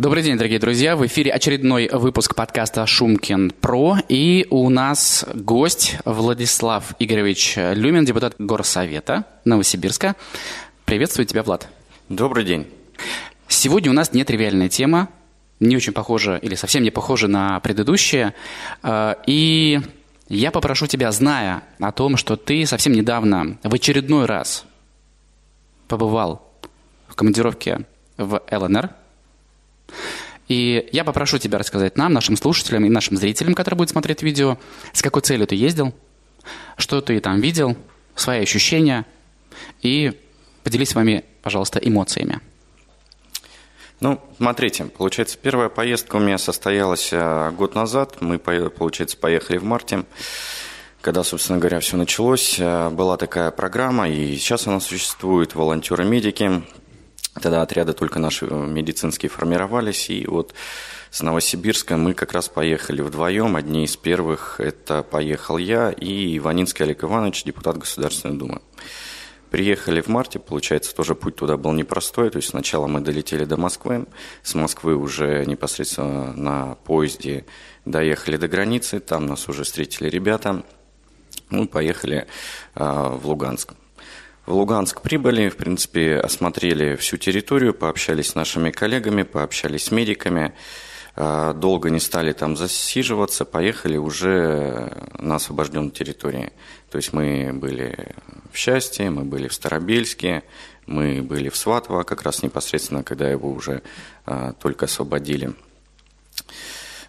Добрый день, дорогие друзья. В эфире очередной выпуск подкаста «Шумкин Про». И у нас гость Владислав Игоревич Люмин, депутат Горсовета Новосибирска. Приветствую тебя, Влад. Добрый день. Сегодня у нас нетривиальная тема, не очень похожа или совсем не похожа на предыдущие. А, и я попрошу тебя, зная о том, что ты совсем недавно в очередной раз побывал в командировке в ЛНР – и я попрошу тебя рассказать нам, нашим слушателям и нашим зрителям, которые будут смотреть видео, с какой целью ты ездил, что ты там видел, свои ощущения, и поделись с вами, пожалуйста, эмоциями. Ну, смотрите, получается, первая поездка у меня состоялась э, год назад. Мы, получается, поехали в марте, когда, собственно говоря, все началось. Э, была такая программа, и сейчас она существует, волонтеры-медики. Тогда отряды только наши э, медицинские формировались, и вот с Новосибирска мы как раз поехали вдвоем. Одни из первых это поехал я и Иванинский Олег Иванович, депутат Государственной Думы. Приехали в марте, получается, тоже путь туда был непростой. То есть сначала мы долетели до Москвы, с Москвы уже непосредственно на поезде доехали до границы, там нас уже встретили ребята. Мы поехали э, в Луганск. В Луганск прибыли, в принципе, осмотрели всю территорию, пообщались с нашими коллегами, пообщались с медиками. А, долго не стали там засиживаться, поехали уже на освобожденной территории. То есть мы были в Счастье, мы были в Старобельске, мы были в Сватово, как раз непосредственно, когда его уже а, только освободили.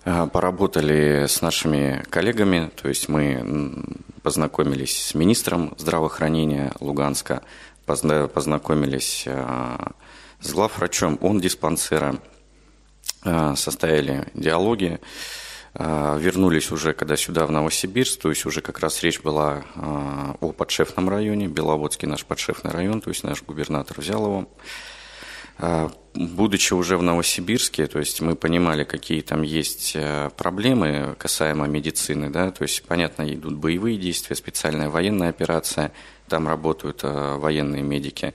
А, поработали с нашими коллегами, то есть мы познакомились с министром здравоохранения Луганска, познакомились а, с главврачом, он диспансера, а, состояли диалоги, вернулись уже, когда сюда, в Новосибирск, то есть уже как раз речь была о подшефном районе, Беловодский наш подшефный район, то есть наш губернатор взял его. Будучи уже в Новосибирске, то есть мы понимали, какие там есть э, проблемы касаемо медицины, да, то есть, понятно, идут боевые действия, специальная военная операция, там работают э, военные медики.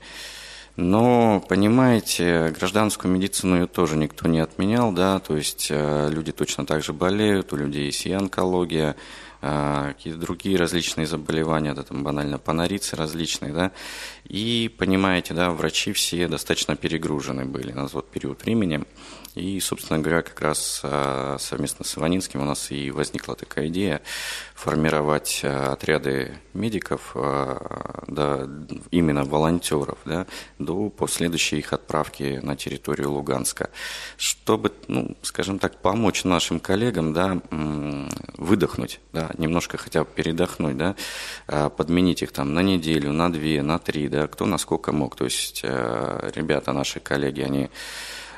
Но, понимаете, гражданскую медицину ее тоже никто не отменял, да, то есть э, люди точно так же болеют, у людей есть и онкология, какие-то другие различные заболевания, да, там банально панорицы различные, да, и понимаете, да, врачи все достаточно перегружены были на тот период времени, и, собственно говоря, как раз а, совместно с Иванинским у нас и возникла такая идея формировать а, отряды медиков, а, да, именно волонтеров, да, до последующей их отправки на территорию Луганска, чтобы, ну, скажем так, помочь нашим коллегам, да, выдохнуть, да, немножко хотя бы передохнуть, да, подменить их там на неделю, на две, на три, да, кто насколько мог. То есть ребята, наши коллеги, они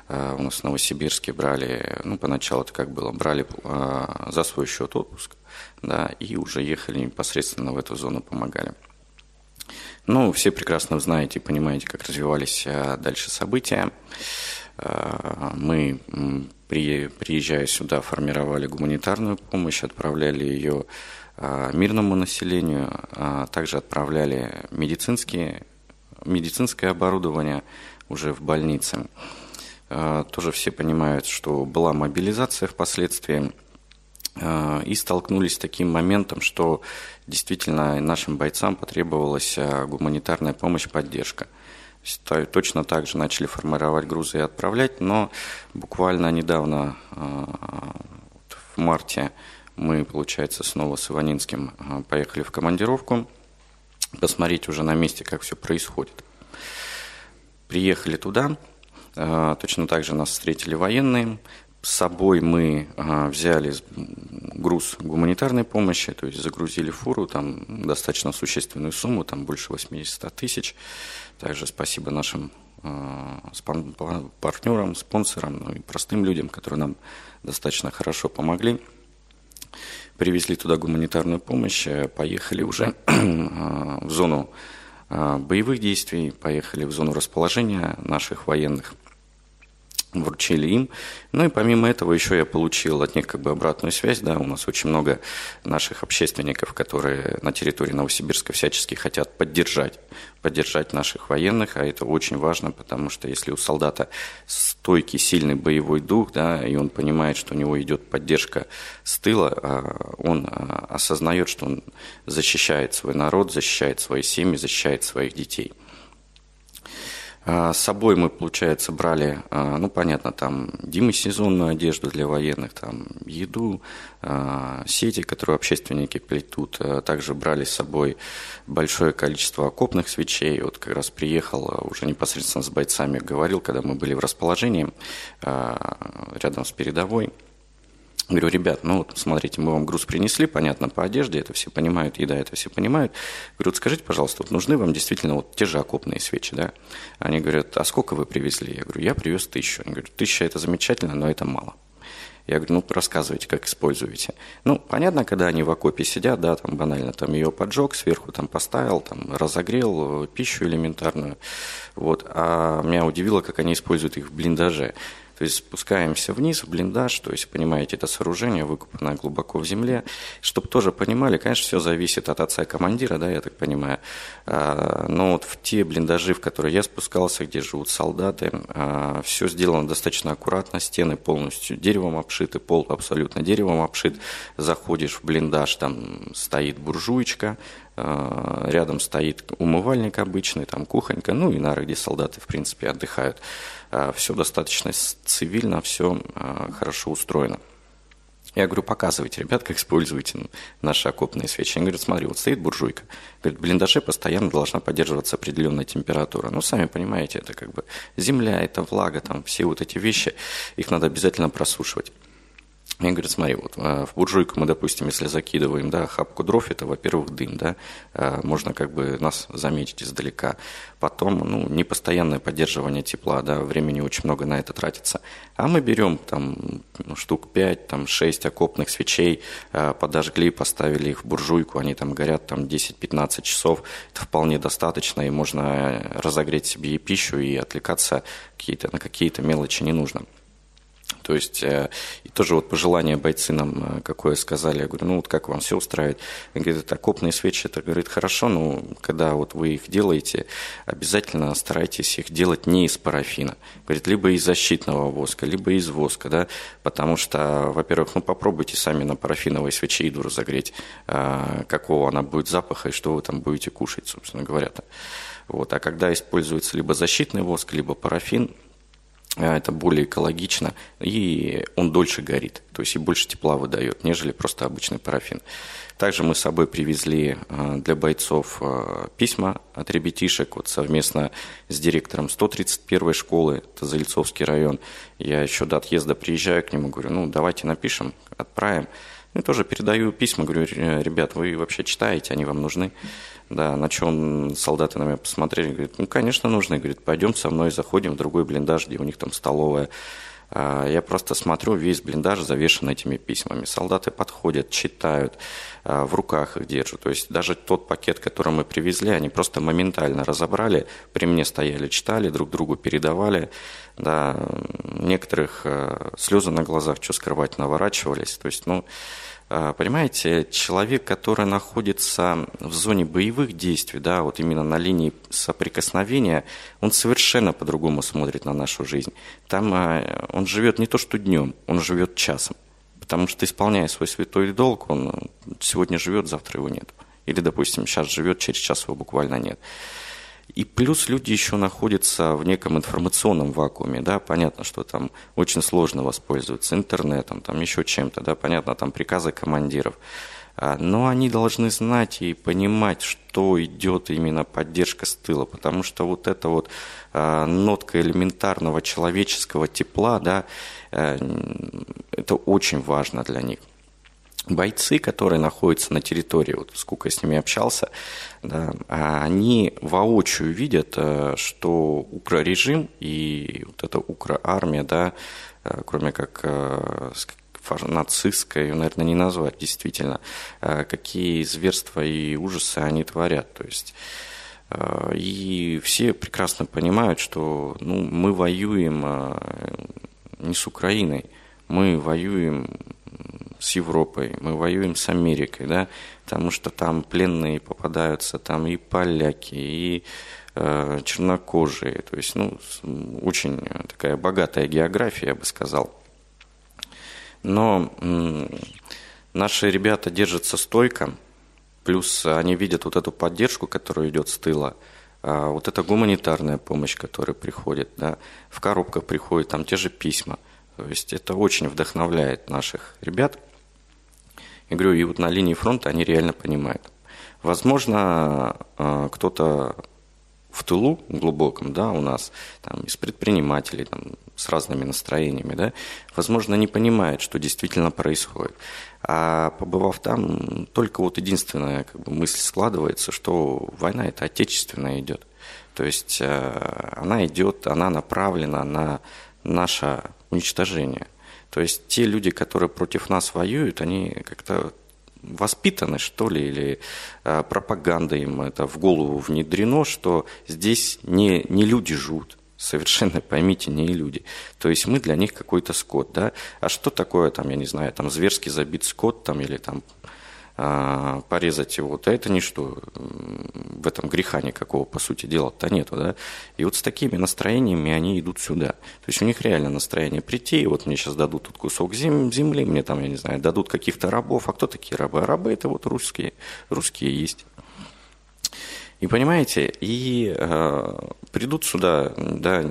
у нас в Новосибирске брали, ну, поначалу это как было, брали э, за свой счет отпуск, да, и уже ехали непосредственно в эту зону, помогали. Ну, все прекрасно знаете и понимаете, как развивались э, дальше события. Мы, приезжая сюда, формировали гуманитарную помощь, отправляли ее мирному населению, также отправляли медицинские, медицинское оборудование уже в больницы. А, тоже все понимают, что была мобилизация впоследствии, а, и столкнулись с таким моментом, что действительно нашим бойцам потребовалась а, гуманитарная помощь, поддержка. Точно так же начали формировать грузы и отправлять, но буквально недавно, в марте, мы, получается, снова с Иванинским поехали в командировку, посмотреть уже на месте, как все происходит. Приехали туда, точно так же нас встретили военные. С собой мы а, взяли груз гуманитарной помощи, то есть загрузили фуру, там достаточно существенную сумму, там больше 80 тысяч. Также спасибо нашим а, партнерам, спонсорам, ну и простым людям, которые нам достаточно хорошо помогли. Привезли туда гуманитарную помощь, поехали уже в зону боевых действий, поехали в зону расположения наших военных – вручили им. Ну и помимо этого еще я получил от них как бы обратную связь, да, у нас очень много наших общественников, которые на территории Новосибирска всячески хотят поддержать, поддержать наших военных, а это очень важно, потому что если у солдата стойкий, сильный боевой дух, да, и он понимает, что у него идет поддержка с тыла, а, он а, осознает, что он защищает свой народ, защищает свои семьи, защищает своих детей – с собой мы, получается, брали, а, ну, понятно, там демосезонную одежду для военных, там еду, а, сети, которые общественники плетут. Также брали с собой большое количество окопных свечей. Вот как раз приехал уже непосредственно с бойцами, говорил, когда мы были в расположении рядом с передовой – Говорю, ребят, ну вот смотрите, мы вам груз принесли, понятно, по одежде, это все понимают, еда, это все понимают. Говорю, вот скажите, пожалуйста, вот нужны вам действительно вот те же окопные свечи, да? Они говорят, а сколько вы привезли? Я говорю, я привез тысячу. Они говорят, тысяча это замечательно, но это мало. Я говорю, ну, рассказывайте, как используете. Ну, понятно, когда они в окопе сидят, да, там банально, там ее поджег, сверху там поставил, там разогрел пищу элементарную. Вот. А меня удивило, как они используют их в блиндаже. То есть спускаемся вниз в блиндаж, то есть, понимаете, это сооружение выкопанное глубоко в земле. Чтобы тоже понимали, конечно, все зависит от отца командира, да, я так понимаю. А, но вот в те блиндажи, в которые я спускался, где живут солдаты, а, все сделано достаточно аккуратно, стены полностью деревом обшиты, пол абсолютно деревом обшит. Заходишь в блиндаж, там стоит буржуечка, а, рядом стоит умывальник обычный, там кухонька, ну и нары, где солдаты, в принципе, отдыхают. А, все достаточно цивильно, все а, хорошо устроено. Я говорю, показывайте, ребят, как используете наши окопные свечи. Они говорят, смотри, вот стоит буржуйка. Говорит, в блиндаже постоянно должна поддерживаться определенная температура. Ну, сами понимаете, это как бы земля, это влага, там все вот эти вещи, их надо обязательно просушивать. Мне говорят, смотри, вот а, в буржуйку мы, допустим, если закидываем, да, хапку дров, это, во-первых, дым, да, а, можно как бы нас заметить издалека. Потом, ну, непостоянное поддерживание тепла, да, времени очень много на это тратится. А мы берем там ну, штук 5, там 6 окопных свечей, а, подожгли, поставили их в буржуйку, они там горят там 10-15 часов, это вполне достаточно, и можно разогреть себе и пищу, и отвлекаться какие-то, на какие-то мелочи не нужно. То есть, э, и тоже вот пожелание бойцы нам э, какое сказали, я говорю, ну вот как вам все устраивает? Они говорят, это окопные свечи, это, говорит, хорошо, но когда вот вы их делаете, обязательно старайтесь их делать не из парафина. Говорит, либо из защитного воска, либо из воска, да, потому что, во-первых, ну попробуйте сами на парафиновой свече еду разогреть, э, какого она будет запаха и что вы там будете кушать, собственно говоря. -то. Вот. А когда используется либо защитный воск, либо парафин, это более экологично, и он дольше горит, то есть и больше тепла выдает, нежели просто обычный парафин. Также мы с собой привезли а, для бойцов а, письма от ребятишек, вот совместно с директором 131-й школы, это Зальцовский район. Я еще до отъезда приезжаю к нему, говорю, ну давайте напишем, отправим. Ну, тоже передаю письма, говорю, ребят, вы вообще читаете, они вам нужны? Да, на чем солдаты на меня посмотрели, говорят, ну, конечно, нужны. Говорит, пойдем со мной, заходим в другой блиндаж, где у них там столовая. А, я просто смотрю, весь блиндаж завешен этими письмами. Солдаты подходят, читают, а, в руках их держат. То есть даже тот пакет, который мы привезли, они просто моментально разобрали, при мне стояли, читали, друг другу передавали. Да, некоторых а, слезы на глазах, что скрывать, наворачивались. То есть, ну, понимаете, человек, который находится в зоне боевых действий, да, вот именно на линии соприкосновения, он совершенно по-другому смотрит на нашу жизнь. Там а, он живет не то что днем, он живет часом. Потому что, исполняя свой святой долг, он сегодня живет, завтра его нет. Или, допустим, сейчас живет, через час его буквально нет. И плюс люди еще находятся в неком информационном вакууме, да, понятно, что там очень сложно воспользоваться интернетом, там еще чем-то, да, понятно, там приказы командиров. А, но они должны знать и понимать, что идет именно поддержка с тыла, потому что вот эта вот а, нотка элементарного человеческого тепла, да, э, это очень важно для них бойцы, которые находятся на территории, вот сколько я с ними общался, да, они воочию видят, э, что укрорежим и вот эта укроармия, да, э, кроме как э, нацистской, наверное, не назвать действительно, какие зверства и ужасы они творят. То есть и все прекрасно понимают, что ну, мы воюем не с Украиной, мы воюем с Европой, мы воюем с Америкой, да, потому что там пленные попадаются, там и поляки, и э, чернокожие, то есть, ну, очень такая богатая география, я бы сказал. Но м- наши ребята держатся стойко, Плюс они видят вот эту поддержку, которая идет с тыла, а, вот эта гуманитарная помощь, которая приходит, да, в коробках приходят там те же письма. То есть это очень вдохновляет наших ребят. И говорю, и вот на линии фронта они реально понимают. Возможно, а, кто-то в тылу глубоком, да, у нас там, из предпринимателей там, с разными настроениями, да, возможно, не понимает, что действительно происходит. А побывав там, только вот единственная как бы, мысль складывается, что война это отечественная идет. То есть э, она идет, она направлена на наше уничтожение. То есть те люди, которые против нас воюют, они как-то воспитаны, что ли, или э, пропаганда им это в голову внедрено, что здесь не, не люди живут, совершенно, поймите, не люди. То есть мы для них какой-то скот, да. А что такое, там, я не знаю, там, зверски забит скот, там, или там порезать его, то это ничто. В этом греха никакого, по сути дела-то нету, да. И вот с такими настроениями они идут сюда. То есть у них реально настроение прийти, и вот мне сейчас дадут тут кусок земли, мне там, я не знаю, дадут каких-то рабов. А кто такие рабы? А рабы это вот русские, русские есть. И понимаете, и э, придут сюда, да,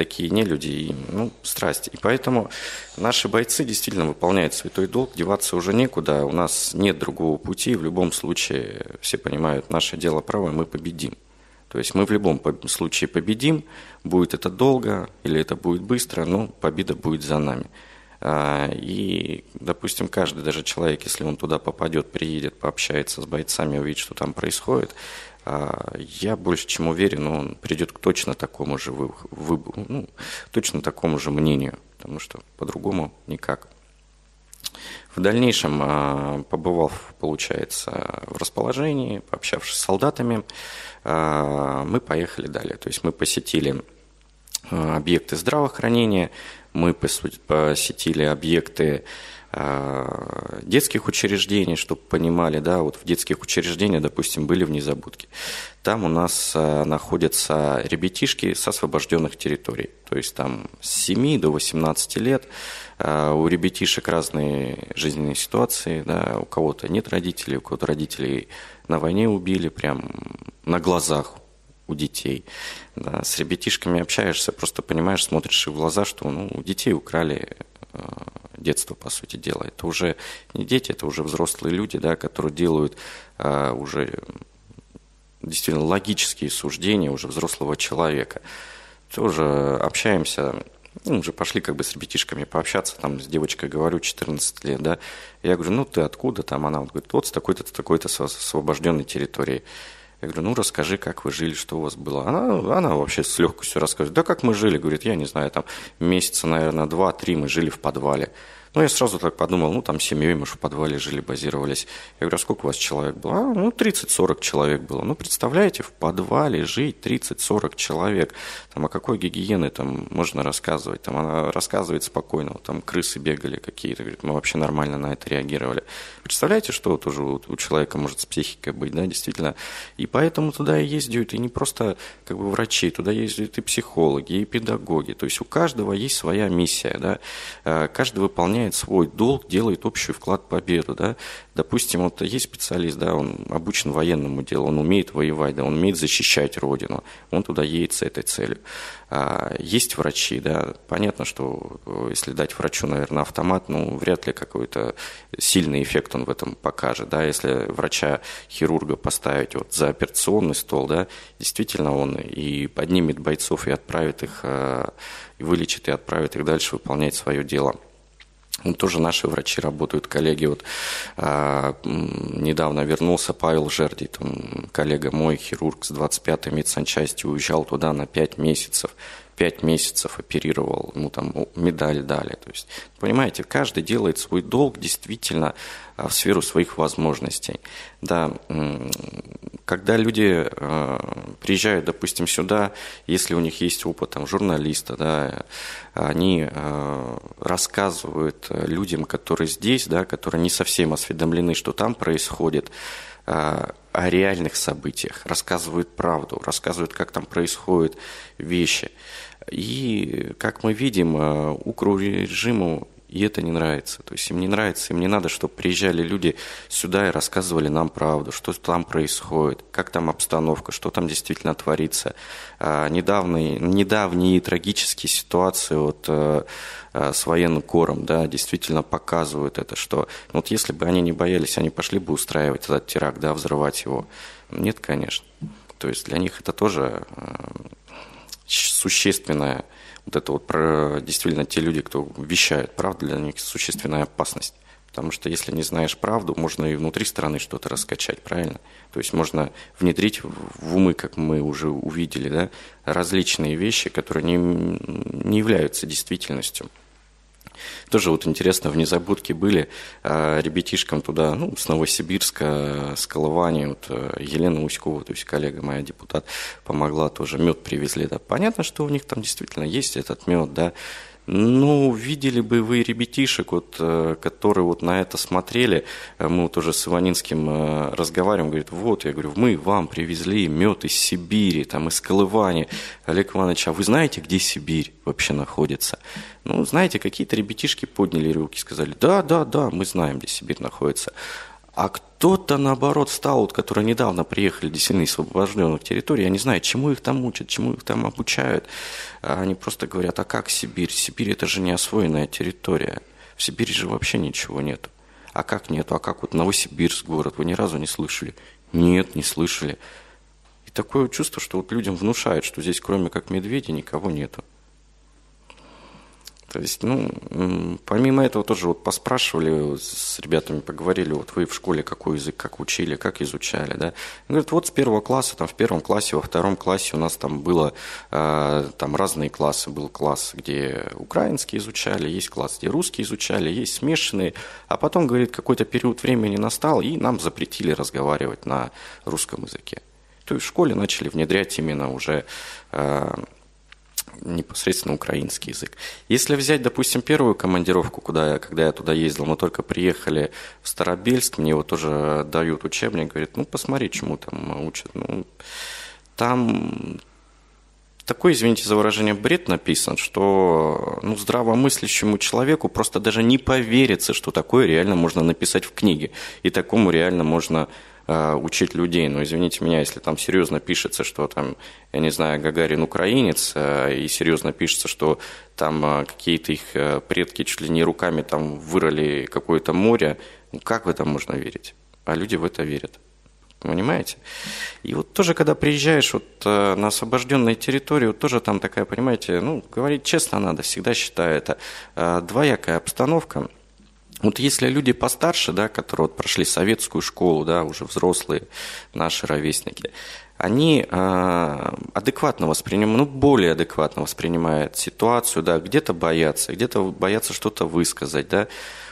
такие не люди, и, ну, страсти. И поэтому наши бойцы действительно выполняют святой долг, деваться уже некуда, у нас нет другого пути, в любом случае, все понимают, наше дело правое, мы победим. То есть мы в любом случае победим, будет это долго или это будет быстро, но победа будет за нами. А, и, допустим, каждый даже человек, если он туда попадет, приедет, пообщается с бойцами, увидит, что там происходит, я больше чем уверен, он придет к точно такому же выбору, ну, точно такому же мнению, потому что по-другому никак. В дальнейшем, а, побывав, получается, в расположении, пообщавшись с солдатами, а, мы поехали далее. То есть мы посетили объекты здравоохранения, мы посетили объекты детских учреждений, чтобы понимали, да, вот в детских учреждениях, допустим, были в незабудке. Там у нас э, находятся ребятишки с освобожденных территорий. То есть там с 7 до 18 лет э, у ребятишек разные жизненные ситуации, да, у кого-то нет родителей, у кого-то родителей на войне убили прям на глазах у детей. Да, с ребятишками общаешься, просто понимаешь, смотришь в глаза, что ну, у детей украли детства, по сути дела. Это уже не дети, это уже взрослые люди, да, которые делают а, уже действительно логические суждения уже взрослого человека. Тоже общаемся, ну, уже пошли как бы с ребятишками пообщаться, там с девочкой говорю, 14 лет, да. Я говорю, ну ты откуда там? Она вот говорит, вот с такой-то, с такой-то освобожденной территории. Я говорю, ну расскажи, как вы жили, что у вас было. Она, она вообще с легкостью рассказывает. Да как мы жили, говорит, я не знаю, там месяца, наверное, два-три мы жили в подвале. Ну, я сразу так подумал, ну, там семьей мы же в подвале жили, базировались. Я говорю, а сколько у вас человек было? А, ну, 30-40 человек было. Ну, представляете, в подвале жить 30-40 человек. Там, о какой гигиене там можно рассказывать? Там она рассказывает спокойно, там крысы бегали какие-то. Говорит, мы вообще нормально на это реагировали. Представляете, что вот уже у, у человека может с психикой быть, да, действительно. И поэтому туда и ездят и не просто как бы врачи, туда ездят и психологи, и педагоги. То есть у каждого есть своя миссия, да. Э, каждый выполняет выполняет свой долг, делает общий вклад в победу, да. Допустим, вот есть специалист, да, он обучен военному делу, он умеет воевать, да, он умеет защищать родину, он туда едет с этой целью. А есть врачи, да, понятно, что э, если дать врачу, наверное, автомат, ну, вряд ли какой-то сильный эффект он в этом покажет, да, если врача-хирурга поставить вот за операционный стол, да, действительно он и поднимет бойцов и отправит их, э, и вылечит и отправит их дальше выполнять свое дело. Ну, тоже наши врачи работают, коллеги. Вот а, недавно вернулся Павел Жерди, там, коллега мой, хирург с 25-й медсанчасти, уезжал туда на 5 месяцев. пять месяцев оперировал, ему там медаль дали. То есть, понимаете, каждый делает свой долг действительно в сферу своих возможностей. Да, когда люди э, приезжают, допустим, сюда, если у них есть опыт там, журналиста, да, они э, рассказывают людям, которые здесь, да, которые не совсем осведомлены, что там происходит, о реальных событиях, рассказывают правду, рассказывают, как там происходят вещи. И, как мы видим, э, укру режиму и это не нравится. То есть им не нравится, им не надо, чтобы приезжали люди сюда и рассказывали нам правду, что там происходит, как там обстановка, что там действительно творится. А, недавние, недавние трагические ситуации вот, а, с военным кором да, действительно показывают это, что вот если бы они не боялись, они пошли бы устраивать этот теракт, да, взрывать его. Нет, конечно. То есть для них это тоже существенная вот это вот про действительно те люди, кто вещает правду, для них существенная опасность. Потому что если не знаешь правду, можно и внутри страны что-то раскачать, правильно? То есть можно внедрить в умы, как мы уже увидели, да, различные вещи, которые не, не являются действительностью. Тоже вот интересно, в Незабудке были а, ребятишкам туда, ну, с Новосибирска, с Колывани, вот э, Елена Уськова, то есть коллега моя депутат, помогла тоже, мед привезли, да. Понятно, что у них там действительно есть этот мед, да, ну, видели бы вы ребятишек, вот, э, которые вот на это смотрели, э, мы вот уже с Иванинским э, разговариваем, говорит, вот, я говорю, мы вам привезли мед из Сибири, там, из Колывани. Олег Иванович, а вы знаете, где Сибирь вообще находится? Ну, знаете, какие-то ребятишки подняли руки, сказали, да, да, да, мы знаем, где Сибирь находится. А кто-то, наоборот, стал, вот, которые недавно приехали действительно из освобожденных территорий, я не знаю, чему их там учат, чему их там обучают. А они просто говорят, а как Сибирь? Сибирь – это же не освоенная территория. В Сибири же вообще ничего нет. А как нету? А как вот Новосибирск город? Вы ни разу не слышали? Нет, не слышали. И такое чувство, что вот людям внушают, что здесь кроме как медведя никого нету. То есть, ну, помимо этого тоже вот поспрашивали с ребятами, поговорили, вот вы в школе какой язык, как учили, как изучали, да. Говорят, вот с первого класса, там в первом классе, во втором классе у нас там было, э, там разные классы. Был класс, где украинский изучали, есть класс, где русский изучали, есть смешанные. А потом, говорит, какой-то период времени настал, и нам запретили разговаривать на русском языке. То есть в школе начали внедрять именно уже э, непосредственно украинский язык. Если взять, допустим, первую командировку, куда я, когда я туда ездил, мы только приехали в Старобельск, мне его тоже дают учебник, говорит, ну, посмотри, чему там учат. Ну, там такой, извините за выражение, бред написан, что ну, здравомыслящему человеку просто даже не поверится, что такое реально можно написать в книге. И такому реально можно Э, учить людей. Но извините меня, если там серьезно пишется, что там, я не знаю, Гагарин украинец, э, и серьезно пишется, что там э, какие-то их предки чуть ли не руками там вырыли какое-то море, ну как в это можно верить? А люди в это верят. Понимаете? И вот тоже, когда приезжаешь вот на освобожденную территорию, вот тоже там такая, понимаете, ну, говорить честно надо, всегда считаю это двоякая обстановка – вот если люди постарше, да, которые вот прошли советскую школу, да, уже взрослые наши ровесники, они э, адекватно воспринимают, ну, более адекватно воспринимают ситуацию, да, где-то боятся, где-то боятся что-то высказать, да,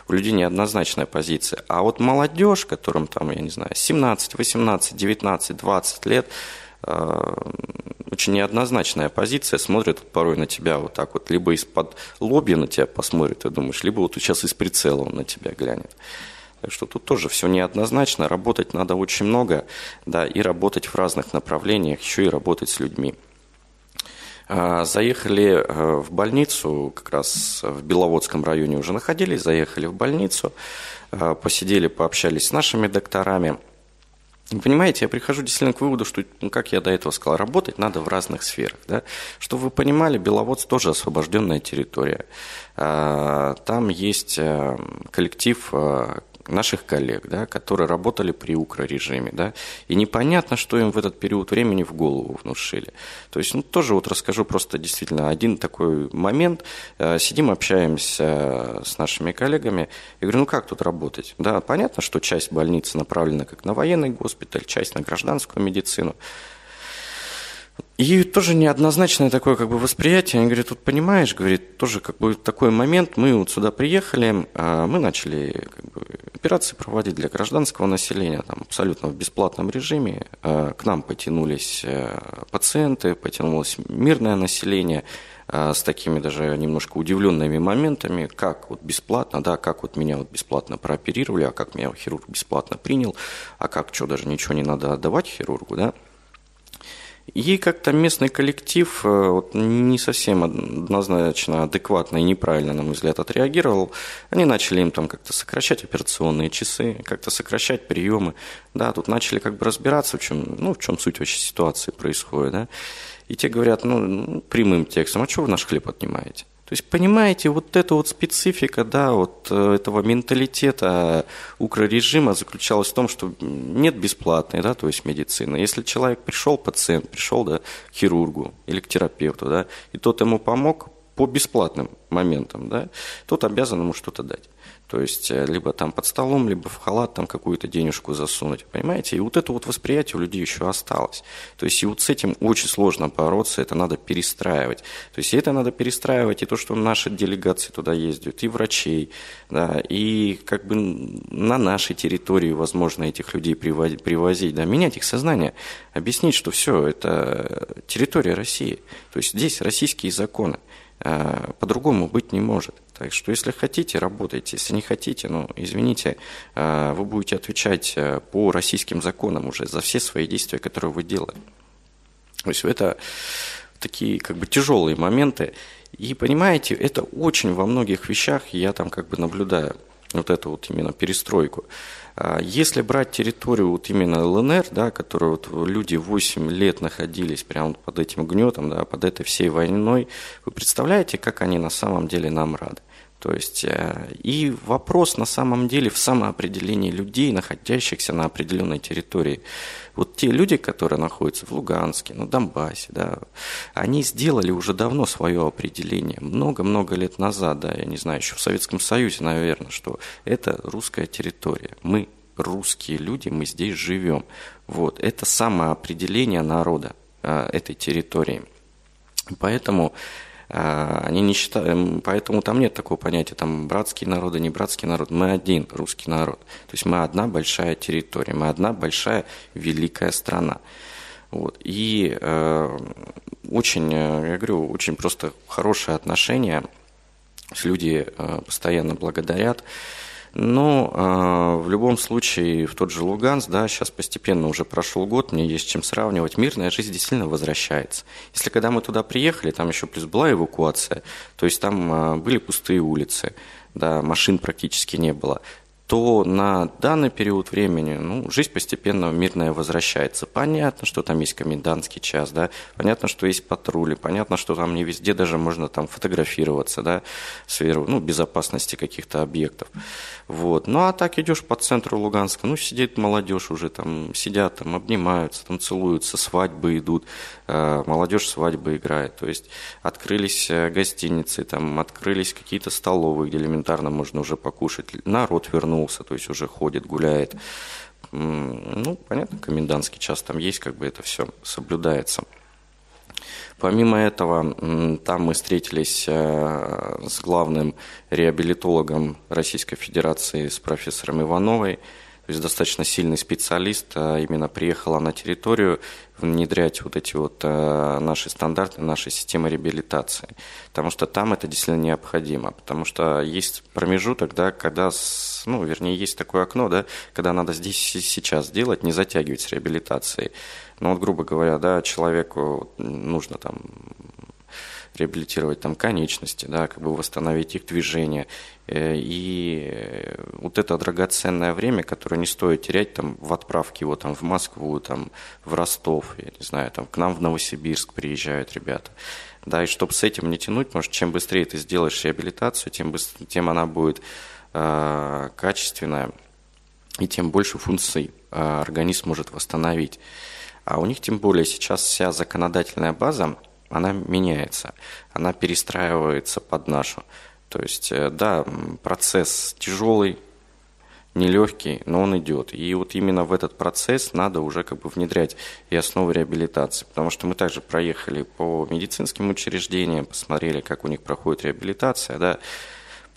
у людей неоднозначная позиция. А вот молодежь, которым там, я не знаю, 17, 18, 19, 20 лет, очень неоднозначная позиция, смотрит порой на тебя вот так вот, либо из-под лобья на тебя посмотрит, ты думаешь, либо вот сейчас из прицела он на тебя глянет. Так что тут тоже все неоднозначно, работать надо очень много, да, и работать в разных направлениях, еще и работать с людьми. Э, заехали э, в больницу, как раз в Беловодском районе уже находились, заехали в больницу, посидели, пообщались с нашими докторами – Понимаете, я прихожу действительно к выводу, что, ну, как я до этого сказал, работать надо в разных сферах. Да? Чтобы вы понимали, Беловодск тоже освобожденная территория. А, там есть э, коллектив э, наших коллег, да, которые работали при укрорежиме, да, и непонятно, что им в этот период времени в голову внушили. То есть, ну, тоже вот расскажу просто действительно один такой момент. Э, сидим, общаемся с нашими коллегами, и говорю, ну, как тут работать? Да, понятно, что часть больницы направлена как на военный госпиталь, часть на гражданскую медицину. И тоже неоднозначное такое как бы восприятие. Они говорят, тут понимаешь, говорит, тоже как бы такой момент, мы вот сюда приехали, а мы начали как бы, операции проводить для гражданского населения, там, абсолютно в бесплатном режиме. А к нам потянулись э, пациенты, потянулось мирное население а, с такими даже немножко удивленными моментами, как вот бесплатно, да, как вот меня вот бесплатно прооперировали, а как меня хирург бесплатно принял, а как что, даже ничего не надо отдавать хирургу, да. И как-то местный коллектив э, вот, не совсем однозначно, адекватно и неправильно, на мой взгляд, отреагировал. Они начали им там как-то сокращать операционные часы, как-то сокращать приемы. Да, тут начали как бы разбираться, в чем, ну, в чем суть вообще ситуации происходит. Да. И те говорят, ну, ну прямым текстом, а что вы наш хлеб отнимаете? То есть, понимаете, вот эта вот специфика, да, вот э, этого менталитета укрорежима заключалась в том, что нет бесплатной, да, то есть медицины. Если человек пришел, пациент пришел, да, к хирургу или к терапевту, да, и тот ему помог по бесплатным моментам, да, тот обязан ему что-то дать. То есть, э, либо там под столом, либо в халат там какую-то денежку засунуть, понимаете? И вот это вот восприятие у людей еще осталось. То есть, и вот с этим очень сложно бороться, это надо перестраивать. То есть, это надо перестраивать, и то, что наши делегации туда ездят, и врачей, да, и как бы на нашей территории, возможно, этих людей привозить, привозить да, менять их сознание, объяснить, что все, это территория России. То есть, здесь российские законы. А, по-другому быть не может. Так что, если хотите, работайте. Если не хотите, ну, извините, а, вы будете отвечать а, по российским законам уже за все свои действия, которые вы делали. То есть это такие как бы тяжелые моменты. И понимаете, это очень во многих вещах я там как бы наблюдаю вот эту вот именно перестройку. А, если брать территорию вот именно ЛНР, да, которую вот люди 8 лет находились прямо под этим гнетом, да, под этой всей войной, вы представляете, как они на самом деле нам рады? То есть, э, и вопрос на самом деле в самоопределении людей, находящихся на определенной территории. Вот те люди, которые находятся в Луганске, на Донбассе, да, они сделали уже давно свое определение, много-много лет назад, да, я не знаю, еще в Советском Союзе, наверное, что это русская территория. Мы русские люди, мы здесь живем. Вот, это самоопределение народа э, этой территории. Поэтому они не считают, поэтому там нет такого понятия, там братские народы, не братский народ. Мы один русский народ. То есть мы одна большая территория, мы одна большая великая страна. Вот. И э, очень, э, я говорю, очень просто хорошее отношение. Люди э, постоянно благодарят. Но э, в любом случае, в тот же Луганск, да, сейчас постепенно уже прошел год, мне есть чем сравнивать, мирная жизнь действительно возвращается. Если когда мы туда приехали, там еще плюс была эвакуация, то есть там э, были пустые улицы, да, машин практически не было то на данный период времени ну, жизнь постепенно мирная возвращается. Понятно, что там есть комендантский час, да, понятно, что есть патрули, понятно, что там не везде даже можно там фотографироваться, да, в сферу ну, безопасности каких-то объектов. Вот. Ну а так идешь по центру Луганска, ну сидит молодежь уже, там сидят, там обнимаются, там целуются, свадьбы идут, э, молодежь свадьбы играет. То есть открылись э, гостиницы, там открылись какие-то столовые, где элементарно можно уже покушать. Народ вернулся, то есть уже ходит, гуляет. Ну, понятно, комендантский час там есть, как бы это все соблюдается. Помимо этого, там мы встретились э, с главным реабилитологом Российской Федерации, с профессором Ивановой. То есть достаточно сильный специалист а именно приехала на территорию внедрять вот эти вот э, наши стандарты, наши системы реабилитации. Потому что там это действительно необходимо. Потому что есть промежуток, да, когда, ну, вернее, есть такое окно, да, когда надо здесь и сейчас делать, не затягивать с реабилитацией. Ну вот, грубо говоря, да, человеку нужно там реабилитировать там конечности, да, как бы восстановить их движение. Э, и вот это драгоценное время, которое не стоит терять там в отправке его там в Москву, там в Ростов, я не знаю, там к нам в Новосибирск приезжают ребята. Да, и чтобы с этим не тянуть, может, чем быстрее ты сделаешь реабилитацию, тем, быстрее, тем она будет э, качественная, и тем больше функций э, организм может восстановить. А у них тем более сейчас вся законодательная база, она меняется, она перестраивается под нашу. То есть, э, да, процесс тяжелый, нелегкий, но он идет. И вот именно в этот процесс надо уже как бы внедрять и основы реабилитации. Потому что мы также проехали по медицинским учреждениям, посмотрели, как у них проходит реабилитация, да,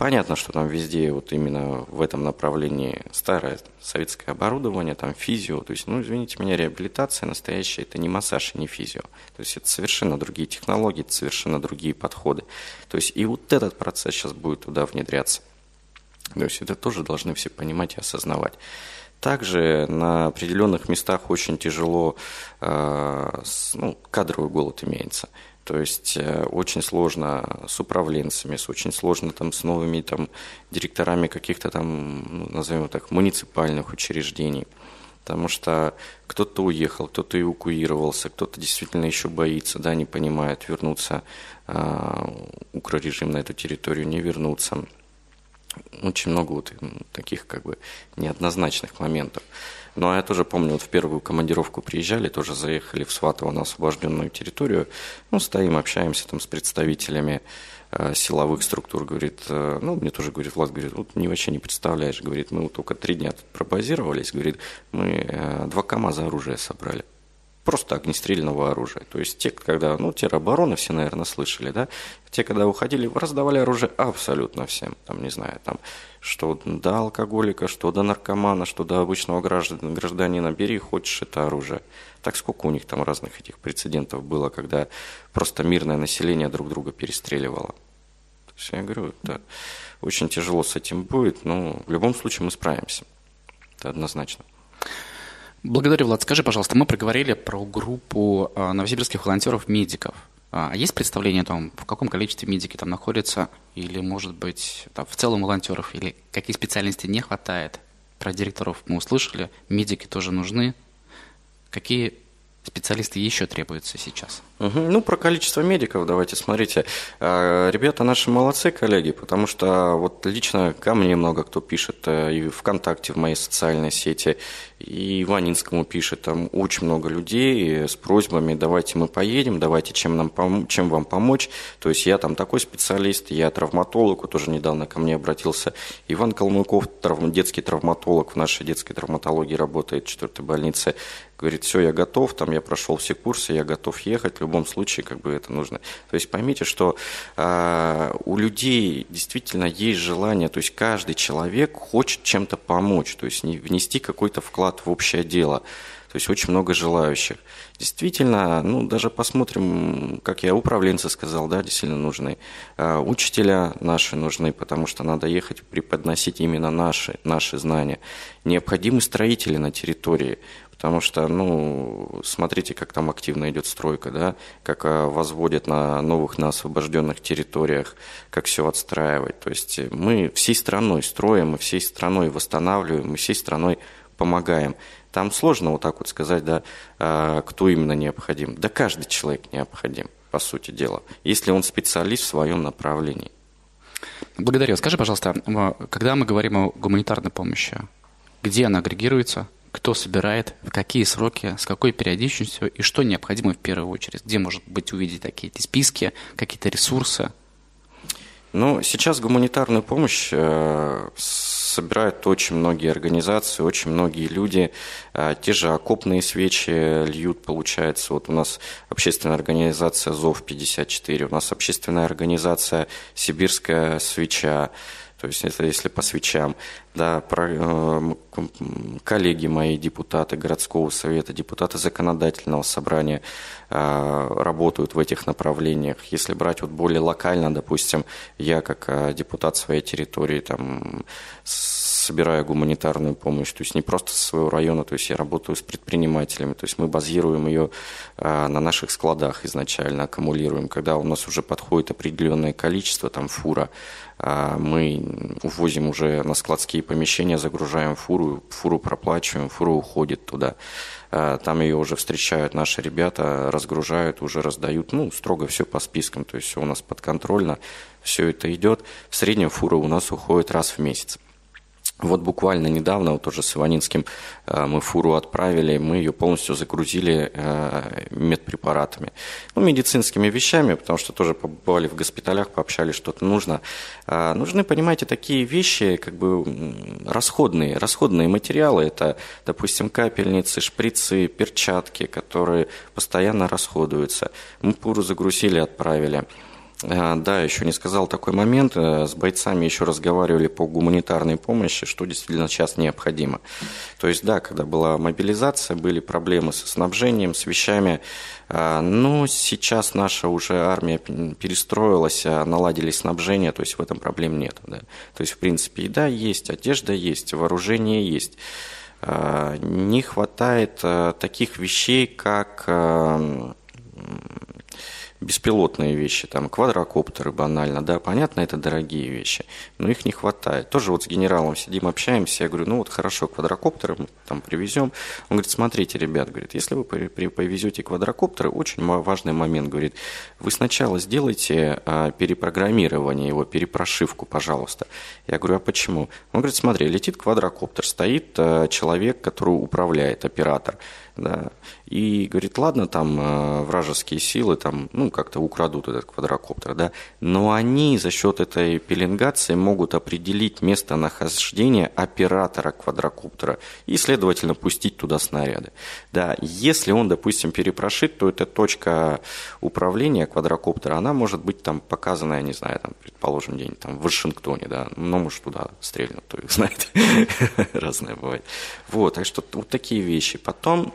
Понятно, что там везде вот именно в этом направлении старое советское оборудование, там физио, то есть, ну, извините меня, реабилитация настоящая, это не массаж и не физио. То есть это совершенно другие технологии, это совершенно другие подходы. То есть и вот этот процесс сейчас будет туда внедряться. То есть это тоже должны все понимать и осознавать. Также на определенных местах очень тяжело, э, ну, кадровый голод имеется. То есть э, очень сложно с управленцами, с очень сложно там с новыми там директорами каких-то там, ну, назовем так, муниципальных учреждений. Потому что кто-то уехал, кто-то эвакуировался, кто-то действительно еще боится, да, не понимает, вернуться, э, укрорежим на эту территорию, не вернуться. Очень много вот таких как бы неоднозначных моментов. Но я тоже помню, вот в первую командировку приезжали, тоже заехали в Сватово на освобожденную территорию. Ну, стоим, общаемся там с представителями э, силовых структур. Говорит, э, ну, мне тоже говорит, Влад, говорит, вот не вообще не представляешь. Говорит, мы вот только три дня тут пробазировались. Говорит, мы э, два КАМАЗа оружия собрали просто огнестрельного оружия. То есть те, когда, ну, теробороны все, наверное, слышали, да, те, когда уходили, раздавали оружие абсолютно всем. Там, не знаю, там, что до алкоголика, что до наркомана, что до обычного граждан, гражданина, бери, хочешь это оружие. Так сколько у них там разных этих прецедентов было, когда просто мирное население друг друга перестреливало. То есть я говорю, это очень тяжело с этим будет, но в любом случае мы справимся. Это однозначно. Благодарю, Влад. Скажи, пожалуйста, мы проговорили про группу а, новосибирских волонтеров-медиков. А есть представление о том, в каком количестве медики там находятся, или, может быть, там, в целом волонтеров, или какие специальности не хватает? Про директоров мы услышали, медики тоже нужны. Какие специалисты еще требуются сейчас? Ну, про количество медиков давайте, смотрите. А, ребята наши молодцы, коллеги, потому что вот лично ко мне много кто пишет, э, и ВКонтакте, в моей социальной сети, и Ванинскому пишет, там очень много людей с просьбами, давайте мы поедем, давайте чем, нам пом- чем вам помочь. То есть я там такой специалист, я травматолог, вот тоже недавно ко мне обратился Иван Калмыков, травм, детский травматолог в нашей детской травматологии работает в 4 больнице. Говорит, все, я готов, там я прошел все курсы, я готов ехать, любом случае как бы это нужно. То есть поймите, что э, у людей действительно есть желание, то есть каждый человек хочет чем-то помочь, то есть внести какой-то вклад в общее дело. То есть очень много желающих. Действительно, ну даже посмотрим, как я управленцы сказал, да, действительно нужны. Э, учителя наши нужны, потому что надо ехать преподносить именно наши, наши знания. Необходимы строители на территории. Потому что, ну, смотрите, как там активно идет стройка, да, как э, возводят на новых, на освобожденных территориях, как все отстраивать. То есть мы всей страной строим, мы всей страной восстанавливаем, мы всей страной помогаем. Там сложно вот так вот сказать, да, э, кто именно необходим. Да каждый человек необходим, по сути дела, если он специалист в своем направлении. Благодарю. Скажи, пожалуйста, когда мы говорим о гуманитарной помощи, где она агрегируется – кто собирает, в какие сроки, с какой периодичностью и что необходимо в первую очередь, где, может быть, увидеть такие списки, какие-то ресурсы. Ну, сейчас гуманитарную помощь э, собирают очень многие организации, очень многие люди. Э, те же окопные свечи льют, получается. Вот у нас общественная организация ЗОВ-54, у нас общественная организация «Сибирская свеча», то есть это если по свечам, да, про, э, коллеги мои, депутаты городского совета, депутаты законодательного собрания э, работают в этих направлениях. Если брать вот более локально, допустим, я как э, депутат своей территории там собираю гуманитарную помощь, то есть не просто со своего района, то есть я работаю с предпринимателями, то есть мы базируем ее э, на наших складах изначально, аккумулируем, когда у нас уже подходит определенное количество, там фура, а мы увозим уже на складские помещения, загружаем фуру, фуру проплачиваем, фура уходит туда. А там ее уже встречают наши ребята, разгружают, уже раздают, ну, строго все по спискам, то есть все у нас подконтрольно, все это идет. В среднем фура у нас уходит раз в месяц. Вот буквально недавно, вот тоже с Иванинским, э, мы фуру отправили, мы ее полностью загрузили э, медпрепаратами. Ну, медицинскими вещами, потому что тоже побывали в госпиталях, пообщались, что-то нужно. А, нужны, понимаете, такие вещи, как бы расходные, расходные материалы. Это, допустим, капельницы, шприцы, перчатки, которые постоянно расходуются. Мы фуру загрузили, отправили. А, да, еще не сказал такой момент. Э, с бойцами еще разговаривали по гуманитарной помощи, что действительно сейчас необходимо. То есть, да, когда была мобилизация, были проблемы со снабжением, с вещами. А, но сейчас наша уже армия перестроилась, а наладили снабжение, то есть в этом проблем нет. Да. То есть, в принципе, еда есть, одежда есть, вооружение есть. Не хватает э, таких вещей, как э, беспилотные вещи, там квадрокоптеры банально, да, понятно, это дорогие вещи, но их не хватает. Тоже вот с генералом сидим, общаемся, я говорю, ну вот хорошо, квадрокоптеры мы там привезем. Он говорит, смотрите, ребят, говорит, если вы повезете квадрокоптеры, очень важный момент, говорит, вы сначала сделайте а, перепрограммирование его, перепрошивку, пожалуйста. Я говорю, а почему? Он говорит, смотри, летит квадрокоптер, стоит а, человек, который управляет, оператор, да, и говорит, ладно, там э, вражеские силы там, ну, как-то украдут этот квадрокоптер, да, но они за счет этой пеленгации могут определить местонахождение оператора квадрокоптера и, следовательно, пустить туда снаряды. Да, если он, допустим, перепрошит, то эта точка управления квадрокоптера, она может быть там показана, я не знаю, там, предположим, где-нибудь там в Вашингтоне, да, но может туда стрельнут, то их знает, разное бывает. Вот, так что вот такие вещи. Потом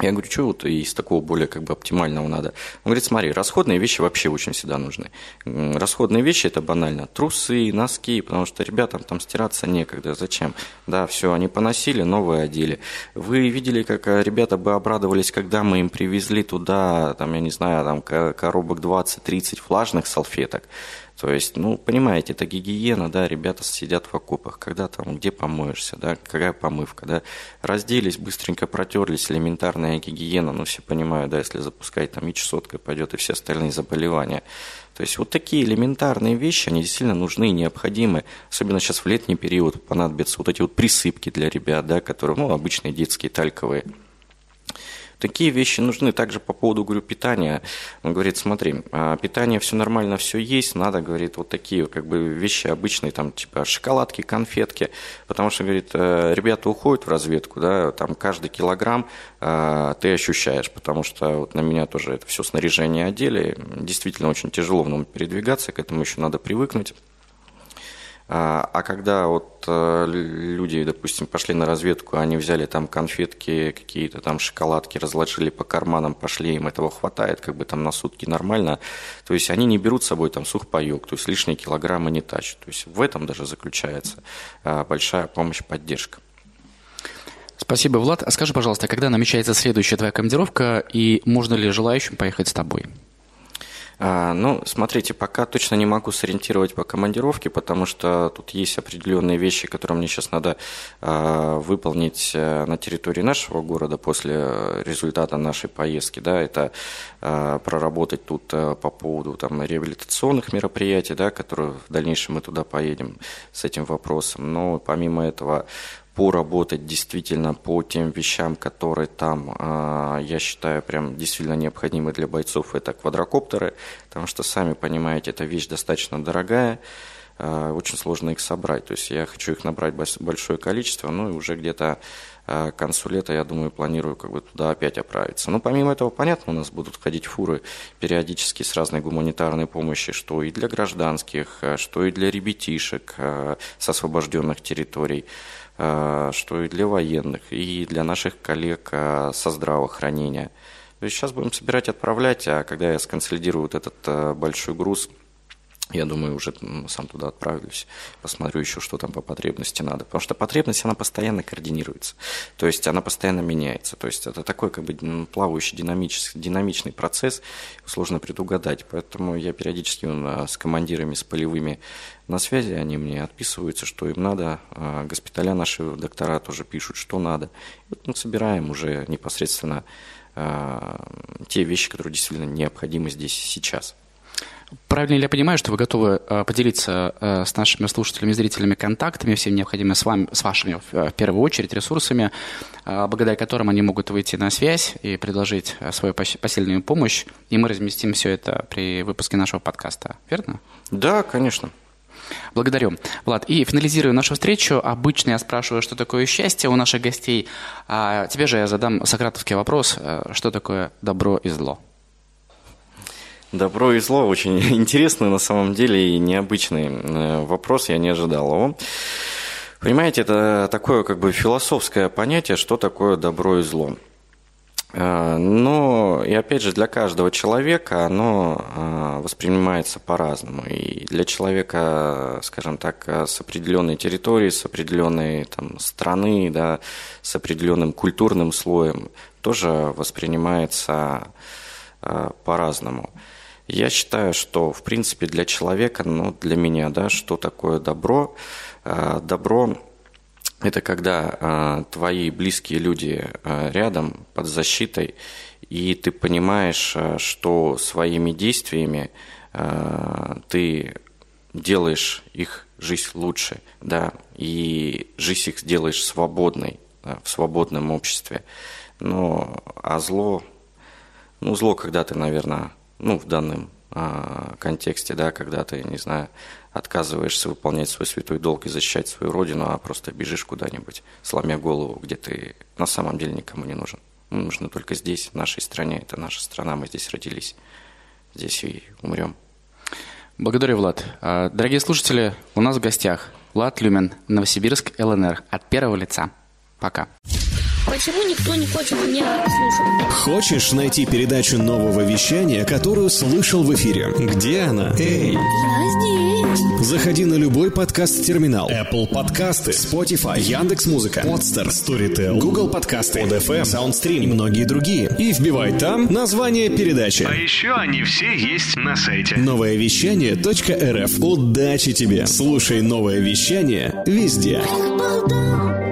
я говорю, что вот из такого более как бы оптимального надо? Он говорит, смотри, расходные вещи вообще очень всегда нужны. Расходные вещи это банально. Трусы, носки, потому что ребятам там стираться некогда. Зачем? Да, все, они поносили, новые одели. Вы видели, как э, ребята бы обрадовались, когда мы им привезли туда, там, я не знаю, там коробок 20-30 влажных салфеток. То есть, ну, понимаете, это гигиена, да, ребята сидят в окопах, когда там, где помоешься, да, какая помывка, да, разделись, быстренько протерлись, элементарная гигиена, ну, все понимают, да, если запускать там и чесоткой пойдет, и все остальные заболевания. То есть вот такие элементарные вещи, они действительно нужны и необходимы. Особенно сейчас в летний период понадобятся вот эти вот присыпки для ребят, да, которые, ну, обычные детские тальковые. Такие вещи нужны. Также по поводу, говорю, питания. Он говорит, смотри, а, питание все нормально, все есть, надо, говорит, вот такие как бы вещи обычные, там, типа шоколадки, конфетки, потому что, говорит, э, ребята уходят в разведку, да, там каждый килограмм э, ты ощущаешь, потому что вот на меня тоже это все снаряжение одели, действительно очень тяжело в нем передвигаться, к этому еще надо привыкнуть. А, а когда вот э, люди, допустим, пошли на разведку, они взяли там конфетки, какие-то там шоколадки, разложили по карманам, пошли, им этого хватает, как бы там на сутки нормально. То есть они не берут с собой там сухпайок, то есть лишние килограммы не тащат. То есть в этом даже заключается а, большая помощь, поддержка. Спасибо, Влад. А скажи, пожалуйста, когда намечается следующая твоя командировка и можно ли желающим поехать с тобой? А, ну, смотрите, пока точно не могу сориентировать по командировке, потому что тут есть определенные вещи, которые мне сейчас надо а, выполнить э, на территории нашего города после результата нашей поездки. Да, это а, проработать тут э, по поводу там, реабилитационных мероприятий, да, которые в дальнейшем мы туда поедем с этим вопросом. Но помимо этого поработать действительно по тем вещам, которые там, а, я считаю, прям действительно необходимы для бойцов, это квадрокоптеры, потому что, сами понимаете, эта вещь достаточно дорогая, а, очень сложно их собрать. То есть я хочу их набрать большое количество, ну и уже где-то а, к концу лета, я думаю, планирую как бы туда опять отправиться. Но помимо этого, понятно, у нас будут ходить фуры периодически с разной гуманитарной помощи, что и для гражданских, что и для ребятишек с освобожденных территорий. Э, что и для военных, и для наших коллег э, со здравоохранения. То есть сейчас будем собирать, отправлять, а когда я сконсолидирую вот этот э, большой груз – я думаю, уже сам туда отправлюсь, посмотрю еще, что там по потребности надо. Потому что потребность, она постоянно координируется. То есть она постоянно меняется. То есть это такой как бы плавающий динамический, динамичный процесс, сложно предугадать. Поэтому я периодически с командирами, с полевыми на связи, они мне отписываются, что им надо. А госпиталя наши доктора тоже пишут, что надо. И вот мы собираем уже непосредственно а, те вещи, которые действительно необходимы здесь сейчас. Правильно ли я понимаю, что вы готовы э, поделиться э, с нашими слушателями и зрителями контактами, всеми необходимыми с, вами, с вашими, в первую очередь, ресурсами, благодаря которым они могут выйти на связь и предложить свою посильную помощь, и мы разместим все это при выпуске нашего подкаста, верно? Да, конечно. Благодарю. Влад, и финализируя нашу встречу, обычно я спрашиваю, что такое счастье у наших гостей, а тебе же я задам сократовский вопрос, что такое добро и зло? Добро и зло очень интересный на самом деле и необычный э, вопрос, я не ожидал его. Понимаете, это такое как бы философское понятие, что такое добро и зло. Э, но, и опять же, для каждого человека оно э, воспринимается по-разному. И для человека, скажем так, с определенной территории, с определенной там, страны, да, с определенным культурным слоем тоже воспринимается по-разному. Я считаю, что, в принципе, для человека, ну, для меня, да, что такое добро? Э, добро – это когда э, твои близкие люди э, рядом, под защитой, и ты понимаешь, что своими действиями ты делаешь их жизнь лучше, да, и жизнь их делаешь свободной, в свободном обществе. Но, а зло, ну, зло, когда ты, наверное, ну, в данном а, контексте, да, когда ты, не знаю, отказываешься выполнять свой святой долг и защищать свою родину, а просто бежишь куда-нибудь, сломя голову, где ты на самом деле никому не нужен. Мы нужны только здесь, в нашей стране. Это наша страна, мы здесь родились, здесь и умрем. Благодарю, Влад. А, дорогие слушатели, у нас в гостях Влад Люмен, Новосибирск, ЛНР. От первого лица. Пока. Почему никто не хочет меня слушать? Хочешь найти передачу нового вещания, которую слышал в эфире? Где она? Эй! Я здесь. Заходи на любой подкаст-терминал. Apple подкасты, Spotify, Яндекс.Музыка, Podster, Storytel, Google подкасты, ODFM, SoundStream и многие другие. И вбивай там название передачи. А еще они все есть на сайте. Новое вещание .рф. Удачи тебе! Слушай новое вещание везде. Болтай.